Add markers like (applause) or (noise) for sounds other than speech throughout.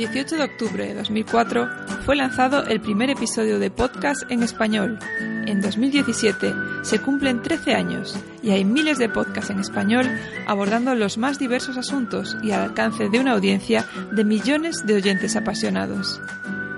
El 18 de octubre de 2004 fue lanzado el primer episodio de podcast en español. En 2017 se cumplen 13 años y hay miles de podcasts en español abordando los más diversos asuntos y al alcance de una audiencia de millones de oyentes apasionados.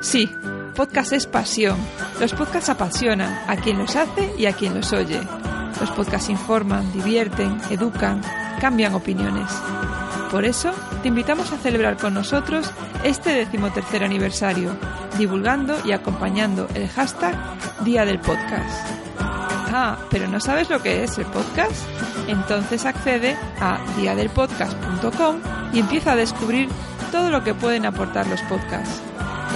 Sí, podcast es pasión. Los podcasts apasionan a quien los hace y a quien los oye. Los podcasts informan, divierten, educan, cambian opiniones. Por eso, te invitamos a celebrar con nosotros este decimotercer aniversario, divulgando y acompañando el hashtag Día del Podcast. Ah, pero ¿no sabes lo que es el podcast? Entonces accede a diadelpodcast.com y empieza a descubrir todo lo que pueden aportar los podcasts.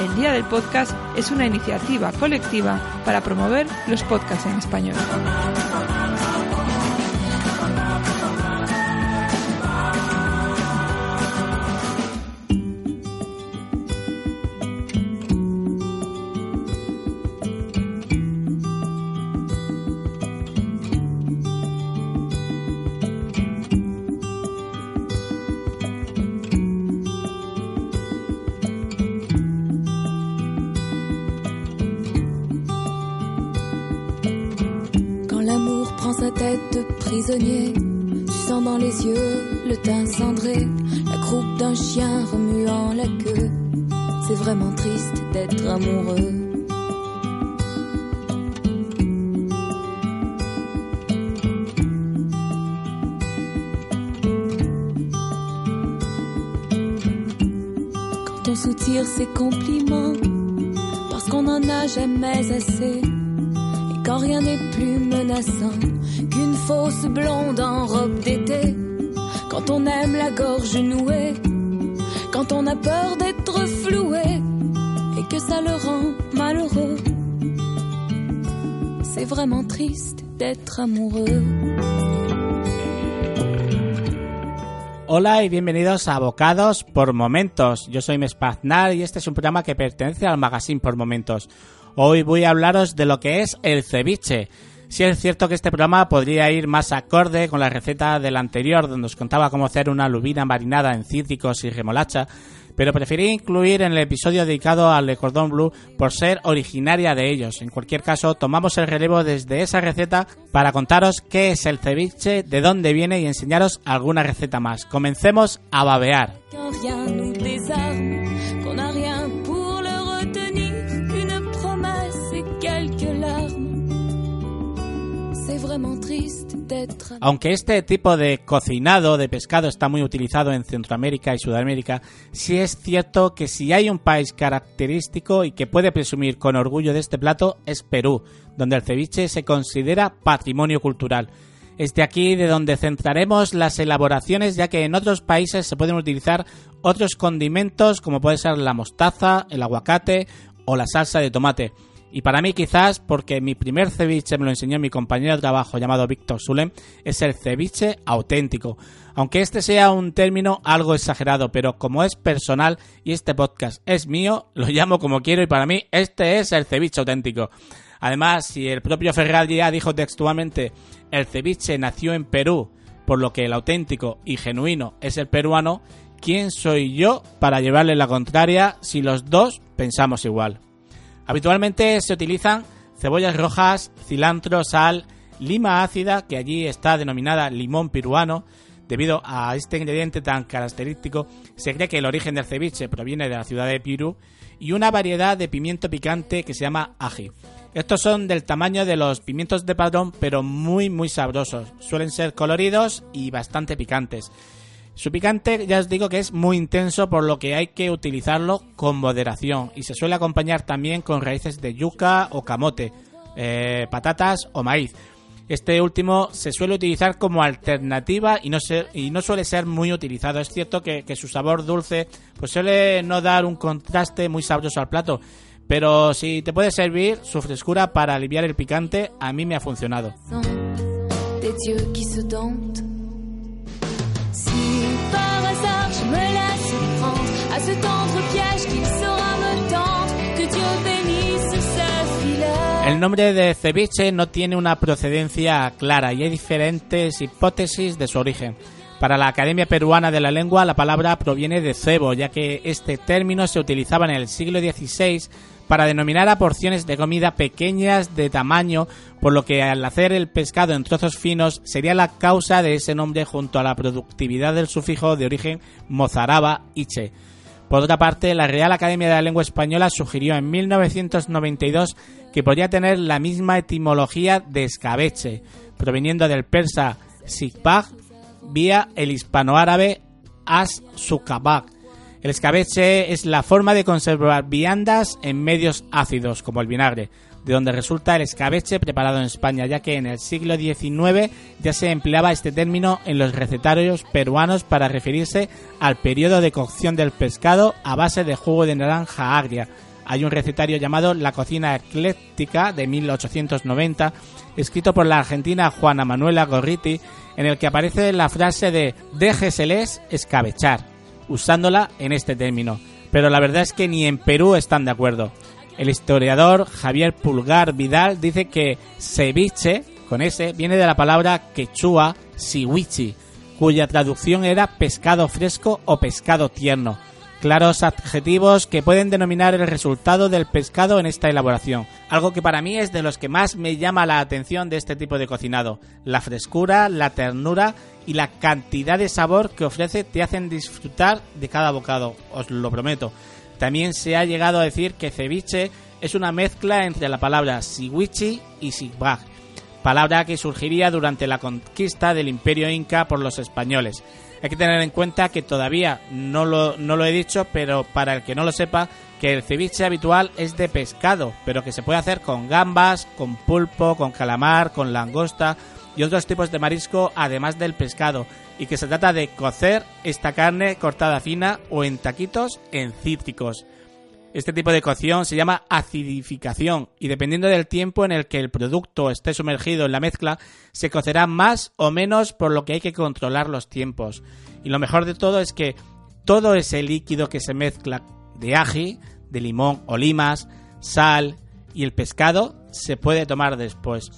El Día del Podcast es una iniciativa colectiva para promover los podcasts en español. Tête prisonnier, tu sens dans les yeux le teint cendré, la croupe d'un chien remuant la queue. C'est vraiment triste d'être amoureux. Quand on soutire ses compliments, parce qu'on n'en a jamais assez. Et quand rien n'est plus menaçant qu'une fausse blonde en robe d'été. Quand on aime la gorge nouée, quand on a peur d'être floué et que ça le rend malheureux. C'est vraiment triste d'être amoureux. Hola y bienvenidos a Bocados por Momentos. Yo soy Mespaznar y este es un programa que pertenece al magazine por Momentos. Hoy voy a hablaros de lo que es el ceviche. Si es cierto que este programa podría ir más acorde con la receta del anterior, donde os contaba cómo hacer una lubina marinada en cítricos y remolacha, pero preferí incluir en el episodio dedicado al Le Cordon Bleu por ser originaria de ellos. En cualquier caso, tomamos el relevo desde esa receta para contaros qué es el ceviche, de dónde viene y enseñaros alguna receta más. Comencemos a babear. Aunque este tipo de cocinado de pescado está muy utilizado en Centroamérica y Sudamérica, sí es cierto que si hay un país característico y que puede presumir con orgullo de este plato es Perú, donde el ceviche se considera patrimonio cultural. Es de aquí de donde centraremos las elaboraciones, ya que en otros países se pueden utilizar otros condimentos como puede ser la mostaza, el aguacate o la salsa de tomate. Y para mí quizás, porque mi primer ceviche me lo enseñó mi compañero de trabajo llamado Víctor Sulem, es el ceviche auténtico. Aunque este sea un término algo exagerado, pero como es personal y este podcast es mío, lo llamo como quiero y para mí este es el ceviche auténtico. Además, si el propio Ferrari ya dijo textualmente el ceviche nació en Perú, por lo que el auténtico y genuino es el peruano, ¿quién soy yo para llevarle la contraria si los dos pensamos igual? Habitualmente se utilizan cebollas rojas, cilantro, sal, lima ácida, que allí está denominada limón peruano. Debido a este ingrediente tan característico, se cree que el origen del ceviche proviene de la ciudad de Pirú y una variedad de pimiento picante que se llama ají. Estos son del tamaño de los pimientos de padrón, pero muy muy sabrosos. Suelen ser coloridos y bastante picantes. Su picante ya os digo que es muy intenso por lo que hay que utilizarlo con moderación y se suele acompañar también con raíces de yuca o camote, eh, patatas o maíz. Este último se suele utilizar como alternativa y no, suele ser muy utilizado. Es cierto que, que, su sabor dulce pues suele no dar un contraste muy sabroso al plato, pero si te puede servir, su frescura para aliviar el picante a mí me ha funcionado. El nombre de ceviche no tiene una procedencia clara y hay diferentes hipótesis de su origen. Para la Academia Peruana de la Lengua, la palabra proviene de cebo, ya que este término se utilizaba en el siglo XVI para denominar a porciones de comida pequeñas de tamaño, por lo que al hacer el pescado en trozos finos sería la causa de ese nombre junto a la productividad del sufijo de origen mozaraba iche. Por otra parte, la Real Academia de la Lengua Española sugirió en 1992 que podría tener la misma etimología de escabeche, proveniendo del persa sigbag vía el hispanoárabe as-sukabak. El escabeche es la forma de conservar viandas en medios ácidos, como el vinagre, de donde resulta el escabeche preparado en España, ya que en el siglo XIX ya se empleaba este término en los recetarios peruanos para referirse al periodo de cocción del pescado a base de jugo de naranja agria, hay un recetario llamado La cocina ecléctica de 1890, escrito por la argentina Juana Manuela Gorriti, en el que aparece la frase de déjeseles escabechar, usándola en este término. Pero la verdad es que ni en Perú están de acuerdo. El historiador Javier Pulgar Vidal dice que ceviche, con ese, viene de la palabra quechua siwichi, cuya traducción era pescado fresco o pescado tierno claros adjetivos que pueden denominar el resultado del pescado en esta elaboración. Algo que para mí es de los que más me llama la atención de este tipo de cocinado. La frescura, la ternura y la cantidad de sabor que ofrece te hacen disfrutar de cada bocado, os lo prometo. También se ha llegado a decir que ceviche es una mezcla entre la palabra siwichi y sigbag, palabra que surgiría durante la conquista del imperio inca por los españoles. Hay que tener en cuenta que todavía no lo, no lo he dicho, pero para el que no lo sepa, que el ceviche habitual es de pescado, pero que se puede hacer con gambas, con pulpo, con calamar, con langosta y otros tipos de marisco además del pescado, y que se trata de cocer esta carne cortada fina o en taquitos en cítricos. Este tipo de cocción se llama acidificación y dependiendo del tiempo en el que el producto esté sumergido en la mezcla, se cocerá más o menos por lo que hay que controlar los tiempos. Y lo mejor de todo es que todo ese líquido que se mezcla de ají, de limón o limas, sal y el pescado se puede tomar después.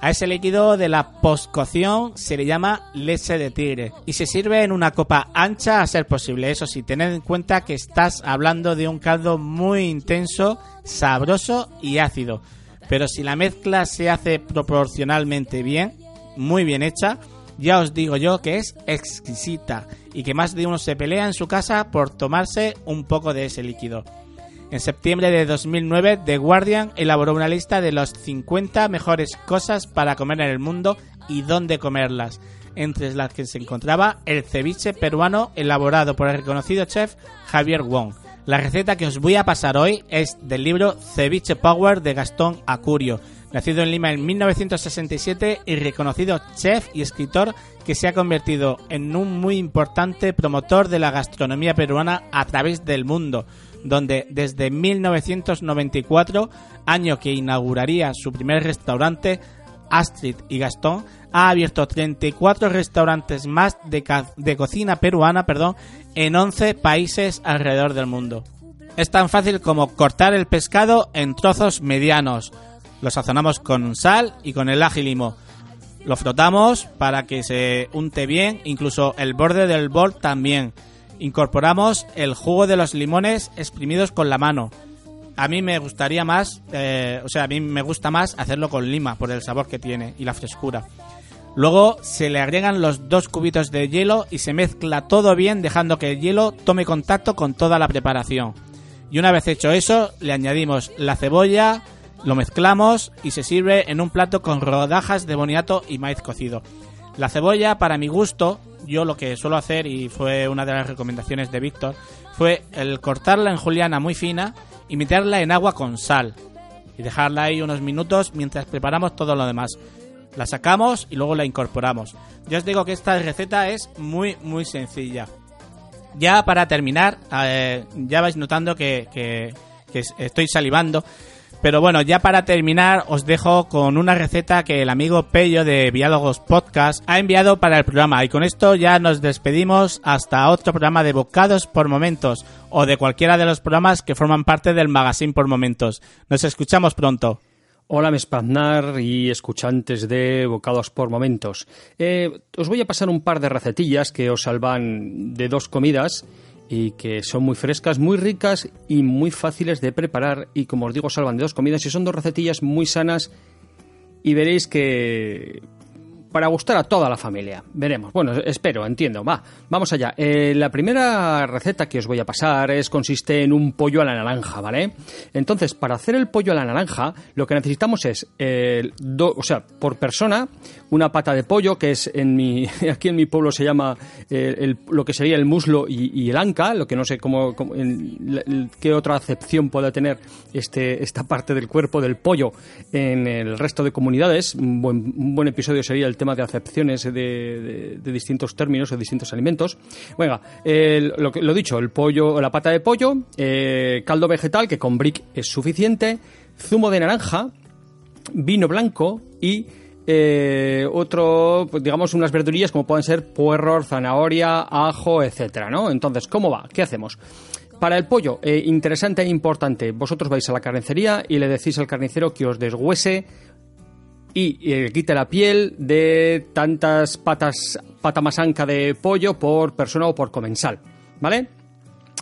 A ese líquido de la postcocción se le llama leche de tigre y se sirve en una copa ancha a ser posible. Eso sí, tened en cuenta que estás hablando de un caldo muy intenso, sabroso y ácido. Pero si la mezcla se hace proporcionalmente bien, muy bien hecha, ya os digo yo que es exquisita y que más de uno se pelea en su casa por tomarse un poco de ese líquido. En septiembre de 2009, The Guardian elaboró una lista de los 50 mejores cosas para comer en el mundo y dónde comerlas, entre las que se encontraba el ceviche peruano elaborado por el reconocido chef Javier Wong. La receta que os voy a pasar hoy es del libro Ceviche Power de Gastón Acurio, nacido en Lima en 1967 y reconocido chef y escritor que se ha convertido en un muy importante promotor de la gastronomía peruana a través del mundo donde desde 1994, año que inauguraría su primer restaurante, Astrid y Gastón, ha abierto 34 restaurantes más de, cocina peruana perdón, en 11 países alrededor del mundo. Es tan fácil como cortar el pescado en trozos medianos. Lo sazonamos con sal y con el ají limo. Lo frotamos para que se unte bien, incluso el borde del bol también incorporamos el jugo de los limones exprimidos con la mano. A mí me gustaría más, eh, o sea, a mí me gusta más hacerlo con lima por el sabor que tiene y la frescura. Luego se le agregan los dos cubitos de hielo y se mezcla todo bien dejando que el hielo tome contacto con toda la preparación. Y una vez hecho eso, le añadimos la cebolla, lo mezclamos y se sirve en un plato con rodajas de boniato y maíz cocido. La cebolla, para mi gusto, yo lo que suelo hacer, y fue una de las recomendaciones de Víctor, fue el cortarla en juliana muy fina y meterla en agua con sal. Y dejarla ahí unos minutos mientras preparamos todo lo demás. La sacamos y luego la incorporamos. Ya os digo que esta receta es muy, muy sencilla. Ya para terminar, eh, ya vais notando que, que, que estoy salivando. Pero bueno, ya para terminar os dejo con una receta que el amigo Pello de Diálogos Podcast ha enviado para el programa y con esto ya nos despedimos hasta otro programa de Bocados por Momentos o de cualquiera de los programas que forman parte del Magazine por Momentos. Nos escuchamos pronto. Hola, Mespaznar y escuchantes de Bocados por Momentos. Eh, os voy a pasar un par de recetillas que os salvan de dos comidas y que son muy frescas, muy ricas y muy fáciles de preparar. Y como os digo salvan de dos comidas y son dos recetillas muy sanas. Y veréis que para gustar a toda la familia. Veremos. Bueno, espero, entiendo. Va, vamos allá. Eh, la primera receta que os voy a pasar es consiste en un pollo a la naranja, ¿vale? Entonces, para hacer el pollo a la naranja, lo que necesitamos es, eh, o sea, por persona, una pata de pollo, que es en mi, (laughs) aquí en mi pueblo se llama eh, lo que sería el muslo y, el anca, lo que no sé cómo, qué otra acepción puede tener este, esta parte del cuerpo del pollo en el resto de comunidades. Un buen episodio sería el tema de acepciones de, distintos términos o distintos alimentos. Venga, lo, dicho, el pollo, la pata de pollo, eh, caldo vegetal, que con brick es suficiente, zumo de naranja, vino blanco y eh, otro, pues, digamos, unas verdurillas como pueden ser puerro, zanahoria, ajo, etcétera, ¿no? Entonces, ¿cómo va? ¿Qué hacemos? Para el pollo, eh, interesante e importante, vosotros vais a la carnicería y le decís al carnicero que os deshuese y eh, quita la piel de tantas patas, pata más anca de pollo por persona o por comensal, ¿vale?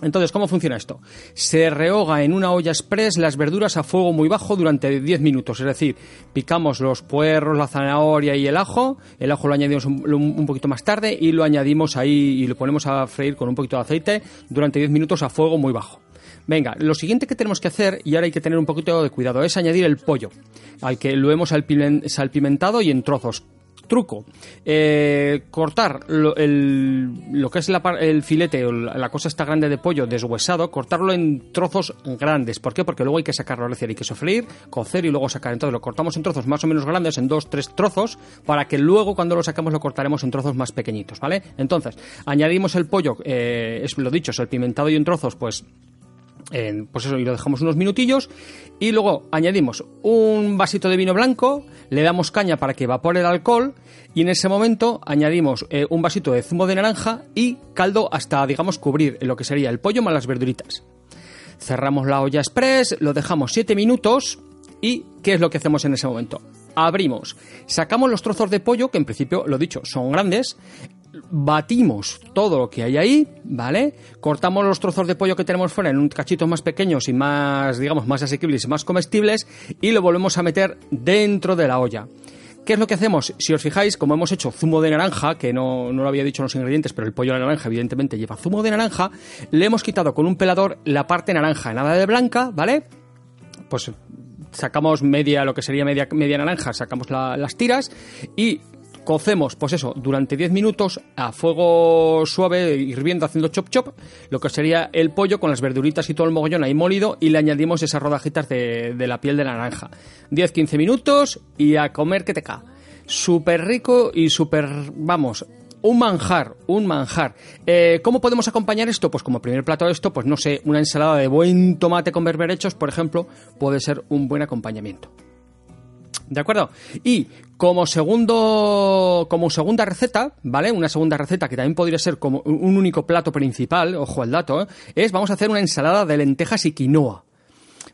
Entonces, ¿cómo funciona esto? Se rehoga en una olla express las verduras a fuego muy bajo durante 10 minutos, es decir, picamos los puerros, la zanahoria y el ajo, el ajo lo añadimos un, un poquito más tarde y lo añadimos ahí y lo ponemos a freír con un poquito de aceite durante 10 minutos a fuego muy bajo. Venga, lo siguiente que tenemos que hacer, y ahora hay que tener un poquito de cuidado, es añadir el pollo, al que lo hemos salpimentado y en trozos. Truco, eh, cortar lo, que es el filete o la cosa esta grande de pollo deshuesado, cortarlo en trozos grandes. ¿Por qué? Porque luego hay que sacarlo, es decir, hay que sofreír, cocer y luego sacar. Entonces lo cortamos en trozos más o menos grandes, en dos, tres trozos, para que luego cuando lo sacamos lo cortaremos en trozos más pequeñitos, ¿vale? Entonces, añadimos el pollo, eh, es lo dicho, salpimentado y en trozos, pues pues eso, y lo dejamos unos minutillos. Y luego añadimos un vasito de vino blanco, le damos caña para que evapore el alcohol. Y en ese momento añadimos eh, un vasito de zumo de naranja y caldo hasta, digamos, cubrir lo que sería el pollo más las verduritas. Cerramos la olla express, lo dejamos 7 minutos. ¿Y qué es lo que hacemos en ese momento? abrimos, sacamos los trozos de pollo, que en principio, lo dicho, son grandes, batimos todo lo que hay ahí, ¿vale? Cortamos los trozos de pollo que tenemos fuera en un cachitos más pequeños y más, digamos, más asequibles y más comestibles y lo volvemos a meter dentro de la olla. ¿Qué es lo que hacemos? Si os fijáis, como hemos hecho zumo de naranja, que no, no lo había dicho en los ingredientes, pero el pollo de naranja evidentemente lleva zumo de naranja, le hemos quitado con un pelador la parte naranja, nada de blanca, ¿vale? Pues sacamos media, lo que sería media, media naranja, sacamos las tiras y cocemos, pues eso, durante 10 minutos a fuego suave, hirviendo, haciendo chop chop, lo que sería el pollo con las verduritas y todo el mogollón ahí molido y le añadimos esas rodajitas de, la piel de naranja. 10-15 minutos y a comer que te ca. Súper rico y súper, vamos, un manjar, un manjar. Eh, ¿Cómo podemos acompañar esto? Pues como primer plato de esto, pues no sé, una ensalada de buen tomate con berberechos, por ejemplo, puede ser un buen acompañamiento. ¿De acuerdo? Y como segundo, como segunda receta, ¿vale? Una segunda receta que también podría ser como un único plato principal, ojo al dato, ¿eh? es vamos a hacer una ensalada de lentejas y quinoa.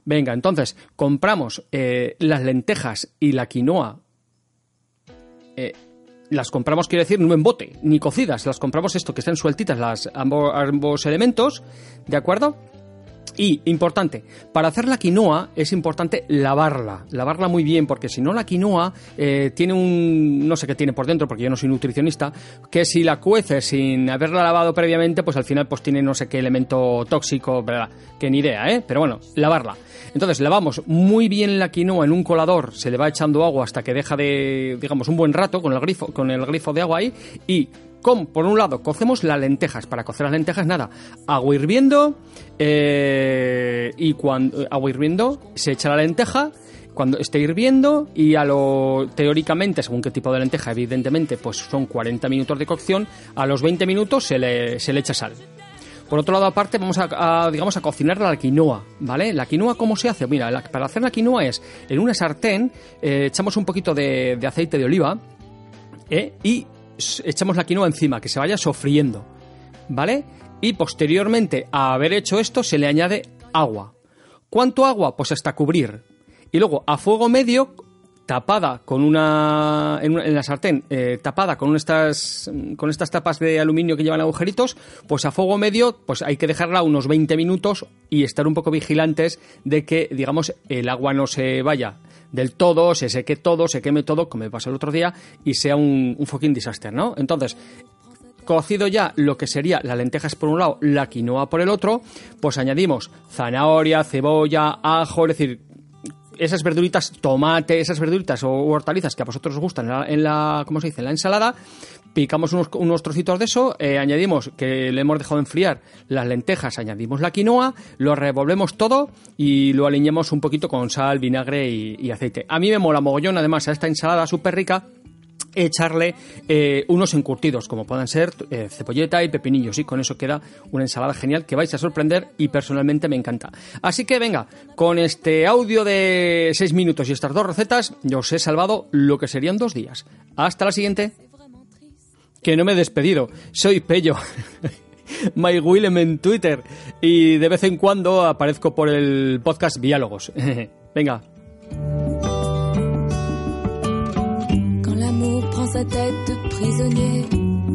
Venga, entonces, compramos eh, las lentejas y la quinoa. Eh, las compramos, quiero decir, no en bote, ni cocidas, las compramos esto, que estén sueltitas las, ambos elementos, ¿de acuerdo? Y, importante, para hacer la quinoa es importante lavarla, lavarla muy bien, porque si no la quinoa eh, tiene un, no sé qué tiene por dentro, porque yo no soy nutricionista, que si la cueces sin haberla lavado previamente, pues al final pues tiene no sé qué elemento tóxico, ¿verdad? Que ni idea, ¿eh? Pero bueno, lavarla. Entonces lavamos muy bien la quinoa en un colador, se le va echando agua hasta que deja de, digamos, un buen rato con el grifo, con el grifo de agua ahí, y con, por un lado, cocemos las lentejas. Para cocer las lentejas, nada. Agua hirviendo. Eh, y cuando. Agua hirviendo, se echa la lenteja. cuando esté hirviendo y a lo teóricamente, según qué tipo de lenteja, evidentemente, pues son 40 minutos de cocción, a los 20 minutos se le, se le echa sal. Por otro lado, aparte, vamos a, digamos, a cocinar la quinoa, ¿vale? La quinoa, ¿cómo se hace? Mira, para hacer la quinoa es, en una sartén, eh, echamos un poquito de, aceite de oliva ¿eh? y echamos la quinoa encima, que se vaya sofriendo, ¿vale? Y posteriormente a haber hecho esto, se le añade agua. ¿Cuánto agua? Pues hasta cubrir. Y luego, a fuego medio, tapada con una en, la sartén eh, tapada con estas con estas tapas de aluminio que llevan agujeritos pues a fuego medio pues hay que dejarla unos 20 minutos y estar un poco vigilantes de que digamos el agua no se vaya del todo se seque todo se queme todo como me pasó el otro día y sea un, un fucking disaster no entonces cocido ya lo que sería las lentejas por un lado, la quinoa por el otro, pues añadimos zanahoria, cebolla, ajo, es decir, esas verduritas, tomate, esas verduritas o hortalizas que a vosotros os gustan en la, ¿cómo se dice? En la ensalada, picamos unos, trocitos de eso, eh, añadimos que le hemos dejado enfriar las lentejas, añadimos la quinoa, lo revolvemos todo y lo alineamos un poquito con sal, vinagre y, aceite. A mí me mola mogollón, además, a esta ensalada súper rica echarle eh, unos encurtidos, como puedan ser eh, y pepinillos, y con eso queda una ensalada genial que vais a sorprender y personalmente me encanta. Así que venga, con este audio de 6 minutos y estas dos recetas, yo os he salvado lo que serían dos días. Hasta la siguiente. Que no me he despedido, soy Pello. (laughs) My Willem en Twitter y de vez en cuando aparezco por el podcast Diálogos. (laughs) venga, sa tête de prisonnier.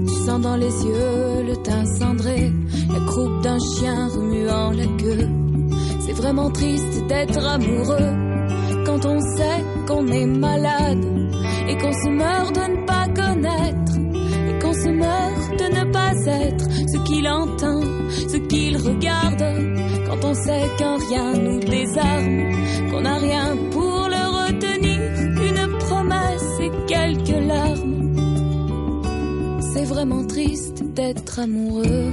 Tu sens dans les yeux le teint cendré, la croupe d'un chien remuant la queue. C'est vraiment triste d'être amoureux quand on sait qu'on est sait qu'un rien nous désarme, qu'on n'a rien pour le retenir qu'une promesse et quelques larmes. C'est vraiment triste d'être amoureux.